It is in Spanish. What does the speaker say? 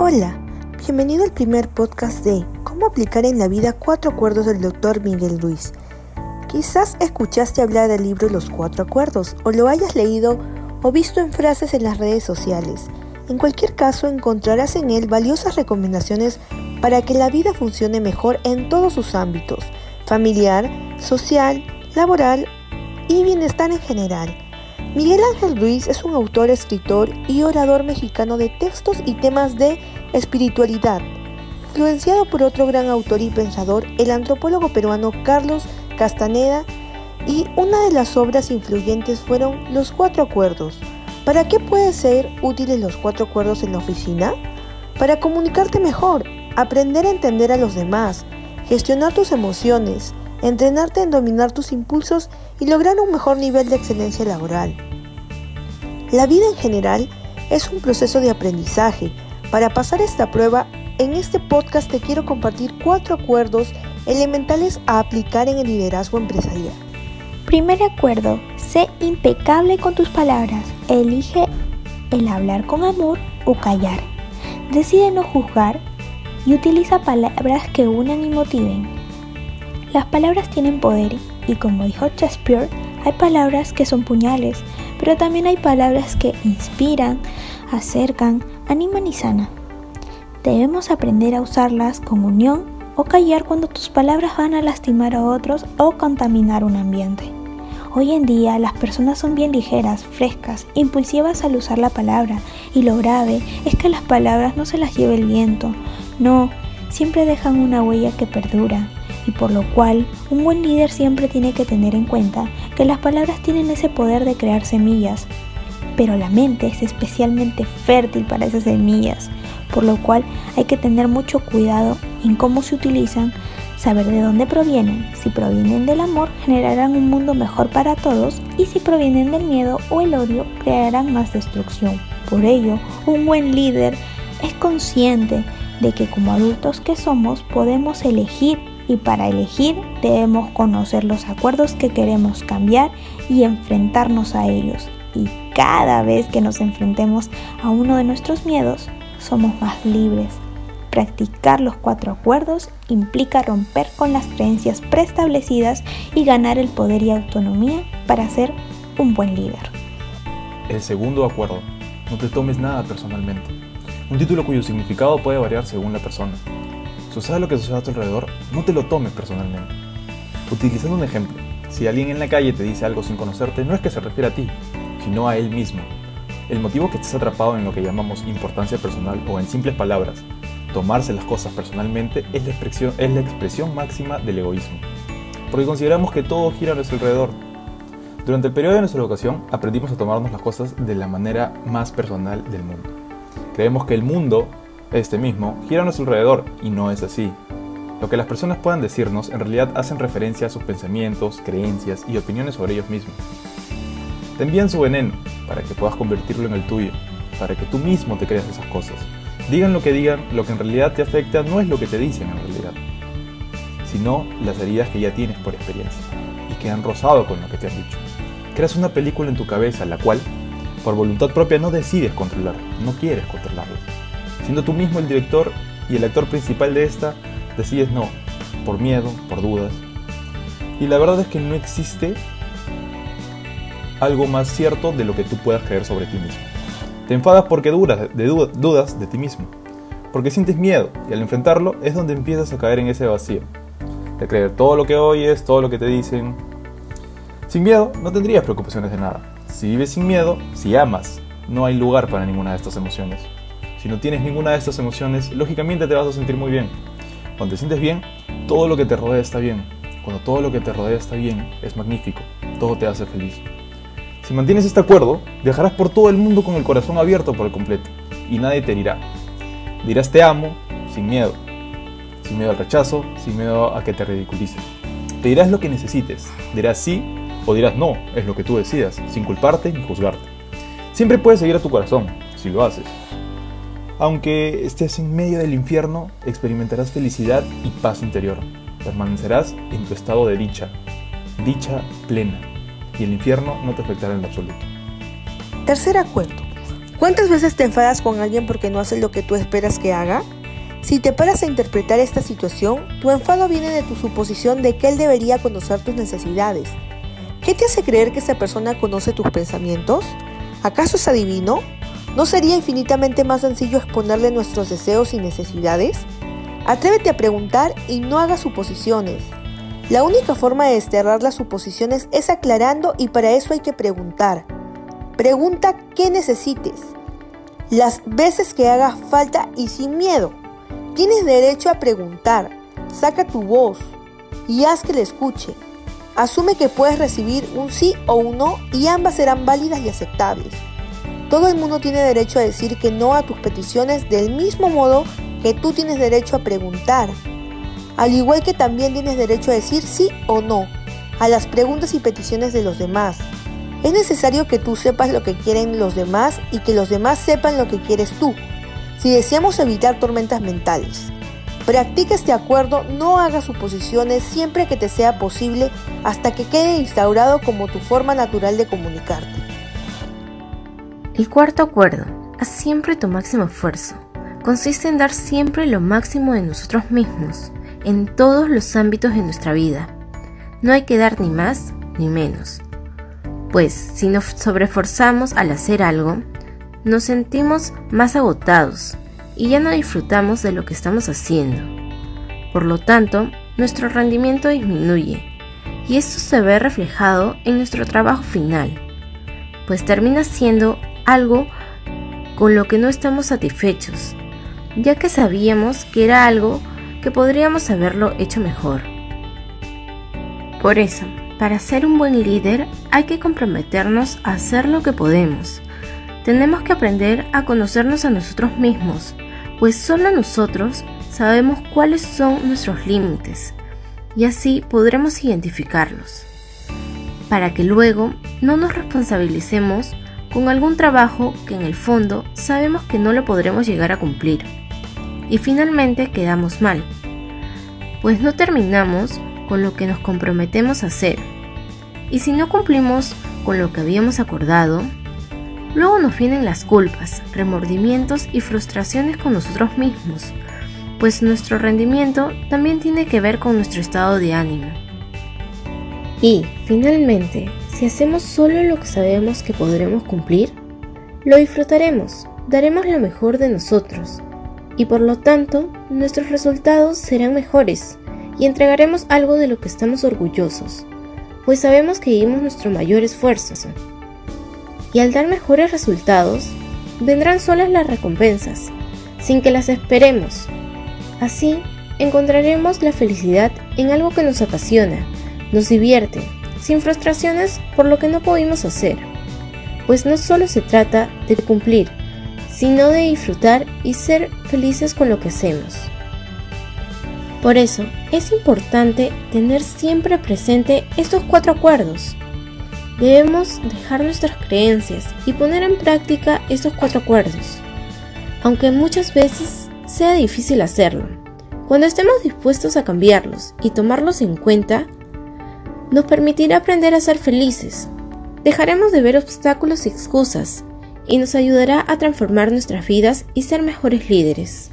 Hola, bienvenido al primer podcast de Cómo aplicar en la vida cuatro acuerdos del Dr. Miguel Ruiz. Quizás escuchaste hablar del libro Los Cuatro Acuerdos o lo hayas leído o visto en frases en las redes sociales. En cualquier caso encontrarás en él valiosas recomendaciones para que la vida funcione mejor en todos sus ámbitos, familiar, social, laboral y bienestar en general. Miguel Ángel Ruiz es un autor, escritor y orador mexicano de textos y temas de espiritualidad, influenciado por otro gran autor y pensador, el antropólogo peruano Carlos Castaneda, y una de las obras influyentes fueron Los Cuatro Acuerdos. ¿Para qué pueden ser útiles los cuatro acuerdos en la oficina? Para comunicarte mejor, aprender a entender a los demás, gestionar tus emociones, entrenarte en dominar tus impulsos y lograr un mejor nivel de excelencia laboral. La vida en general es un proceso de aprendizaje. Para pasar esta prueba, en este podcast te quiero compartir cuatro acuerdos elementales a aplicar en el liderazgo empresarial. Primer acuerdo, sé impecable con tus palabras. Elige el hablar con amor o callar. Decide no juzgar y utiliza palabras que unan y motiven. Las palabras tienen poder y como dijo Shakespeare, hay palabras que son puñales, pero también hay palabras que inspiran, acercan, animan y sanan. Debemos aprender a usarlas con unión o callar cuando tus palabras van a lastimar a otros o contaminar un ambiente. Hoy en día las personas son bien ligeras, frescas, impulsivas al usar la palabra y lo grave es que las palabras no se las lleva el viento, no, siempre dejan una huella que perdura y por lo cual un buen líder siempre tiene que tener en cuenta que las palabras tienen ese poder de crear semillas, pero la mente es especialmente fértil para esas semillas, por lo cual hay que tener mucho cuidado en cómo se utilizan, saber de dónde provienen. Si provienen del amor, generarán un mundo mejor para todos y si provienen del miedo o el odio, crearán más destrucción. Por ello, un buen líder es consciente de que como adultos que somos podemos elegir y para elegir debemos conocer los acuerdos que queremos cambiar y enfrentarnos a ellos. Y cada vez que nos enfrentemos a uno de nuestros miedos, somos más libres. Practicar los cuatro acuerdos implica romper con las creencias preestablecidas y ganar el poder y autonomía para ser un buen líder. El segundo acuerdo, no te tomes nada personalmente. Un título cuyo significado puede variar según la persona. Suceda lo que suceda a tu alrededor, no te lo tomes personalmente. Utilizando un ejemplo, si alguien en la calle te dice algo sin conocerte, no es que se refiere a ti, sino a él mismo. El motivo que estés atrapado en lo que llamamos importancia personal o en simples palabras, tomarse las cosas personalmente es la expresión, máxima del egoísmo. Porque consideramos que todo gira a nuestro alrededor. Durante el periodo de nuestra educación aprendimos a tomarnos las cosas de la manera más personal del mundo. Creemos que el mundo este mismo, gira a nuestro alrededor y no es así. Lo que las personas puedan decirnos en realidad hacen referencia a sus pensamientos, creencias y opiniones sobre ellos mismos. Te envían su veneno para que puedas convertirlo en el tuyo, para que tú mismo te creas esas cosas. Digan lo que digan, lo que en realidad te afecta no es lo que te dicen en realidad, sino las heridas que ya tienes por experiencia y que han rozado con lo que te han dicho. Creas una película en tu cabeza la cual, por voluntad propia, no decides controlar, no quieres controlarla Siendo tú mismo el director y el actor principal de esta, decides no, por miedo, por dudas. Y la verdad es que no existe algo más cierto de lo que tú puedas creer sobre ti mismo. Te enfadas porque dudas de, dudas de ti mismo, porque sientes miedo y al enfrentarlo es donde empiezas a caer en ese vacío, de creer todo lo que oyes, todo lo que te dicen. Sin miedo no tendrías preocupaciones de nada. Si vives sin miedo, si amas, no hay lugar para ninguna de estas emociones. Si no tienes ninguna de estas emociones, lógicamente te vas a sentir muy bien. Cuando te sientes bien, todo lo que te rodea está bien. Cuando todo lo que te rodea está bien, es magnífico. Todo te hace feliz. Si mantienes este acuerdo, viajarás por todo el mundo con el corazón abierto por el completo y nadie te herirá. Dirás te amo sin miedo, sin miedo al rechazo, sin miedo a que te ridiculicen. Te dirás lo que necesites, dirás sí o dirás no, es lo que tú decidas, sin culparte ni juzgarte. Siempre puedes seguir a tu corazón, si lo haces, aunque estés en medio del infierno, experimentarás felicidad y paz interior. Permanecerás en tu estado de dicha, dicha plena, y el infierno no te afectará en absoluto. Tercer acuerdo. ¿Cuántas veces te enfadas con alguien porque no hace lo que tú esperas que haga? Si te paras a interpretar esta situación, tu enfado viene de tu suposición de que él debería conocer tus necesidades. ¿Qué te hace creer que esa persona conoce tus pensamientos? ¿Acaso es adivino? ¿No sería infinitamente más sencillo exponerle nuestros deseos y necesidades? Atrévete a preguntar y no hagas suposiciones. La única forma de desterrar las suposiciones es aclarando y para eso hay que preguntar. Pregunta qué necesites, las veces que haga falta y sin miedo. Tienes derecho a preguntar. Saca tu voz y haz que le escuche. Asume que puedes recibir un sí o un no y ambas serán válidas y aceptables. Todo el mundo tiene derecho a decir que no a tus peticiones del mismo modo que tú tienes derecho a preguntar. Al igual que también tienes derecho a decir sí o no a las preguntas y peticiones de los demás. Es necesario que tú sepas lo que quieren los demás y que los demás sepan lo que quieres tú. Si deseamos evitar tormentas mentales, practica este acuerdo, no hagas suposiciones siempre que te sea posible hasta que quede instaurado como tu forma natural de comunicarte. El cuarto acuerdo, haz siempre tu máximo esfuerzo. Consiste en dar siempre lo máximo de nosotros mismos, en todos los ámbitos de nuestra vida. No hay que dar ni más ni menos pues si nos sobreforzamos al hacer algo, nos sentimos más agotados y ya no disfrutamos de lo que estamos haciendo. Por lo tanto, nuestro rendimiento disminuye y esto se ve reflejado en nuestro trabajo final, pues termina siendo algo con lo que no estamos satisfechos, ya que sabíamos que era algo que podríamos haberlo hecho mejor. Por eso, para ser un buen líder hay que comprometernos a hacer lo que podemos. Tenemos que aprender a conocernos a nosotros mismos, pues solo nosotros sabemos cuáles son nuestros límites y así podremos identificarlos, para que luego no nos responsabilicemos con algún trabajo que en el fondo sabemos que no lo podremos llegar a cumplir. Y finalmente quedamos mal, pues no terminamos con lo que nos comprometemos a hacer. Y si no cumplimos con lo que habíamos acordado, luego nos vienen las culpas, remordimientos y frustraciones con nosotros mismos, pues nuestro rendimiento también tiene que ver con nuestro estado de ánimo. Y, finalmente, si hacemos solo lo que sabemos que podremos cumplir, lo disfrutaremos, daremos lo mejor de nosotros, y por lo tanto, nuestros resultados serán mejores y entregaremos algo de lo que estamos orgullosos, pues sabemos que dimos nuestro mayor esfuerzo. Y al dar mejores resultados, vendrán solas las recompensas, sin que las esperemos. Así, encontraremos la felicidad en algo que nos apasiona, nos divierte, sin frustraciones por lo que no pudimos hacer. Pues no solo se trata de cumplir, sino de disfrutar y ser felices con lo que hacemos. Por eso, es importante tener siempre presente estos cuatro acuerdos. Debemos dejar nuestras creencias y poner en práctica estos cuatro acuerdos, aunque muchas veces sea difícil hacerlo. Cuando estemos dispuestos a cambiarlos y tomarlos en cuenta, nos permitirá aprender a ser felices. Dejaremos de ver obstáculos y excusas y nos ayudará a transformar nuestras vidas y ser mejores líderes.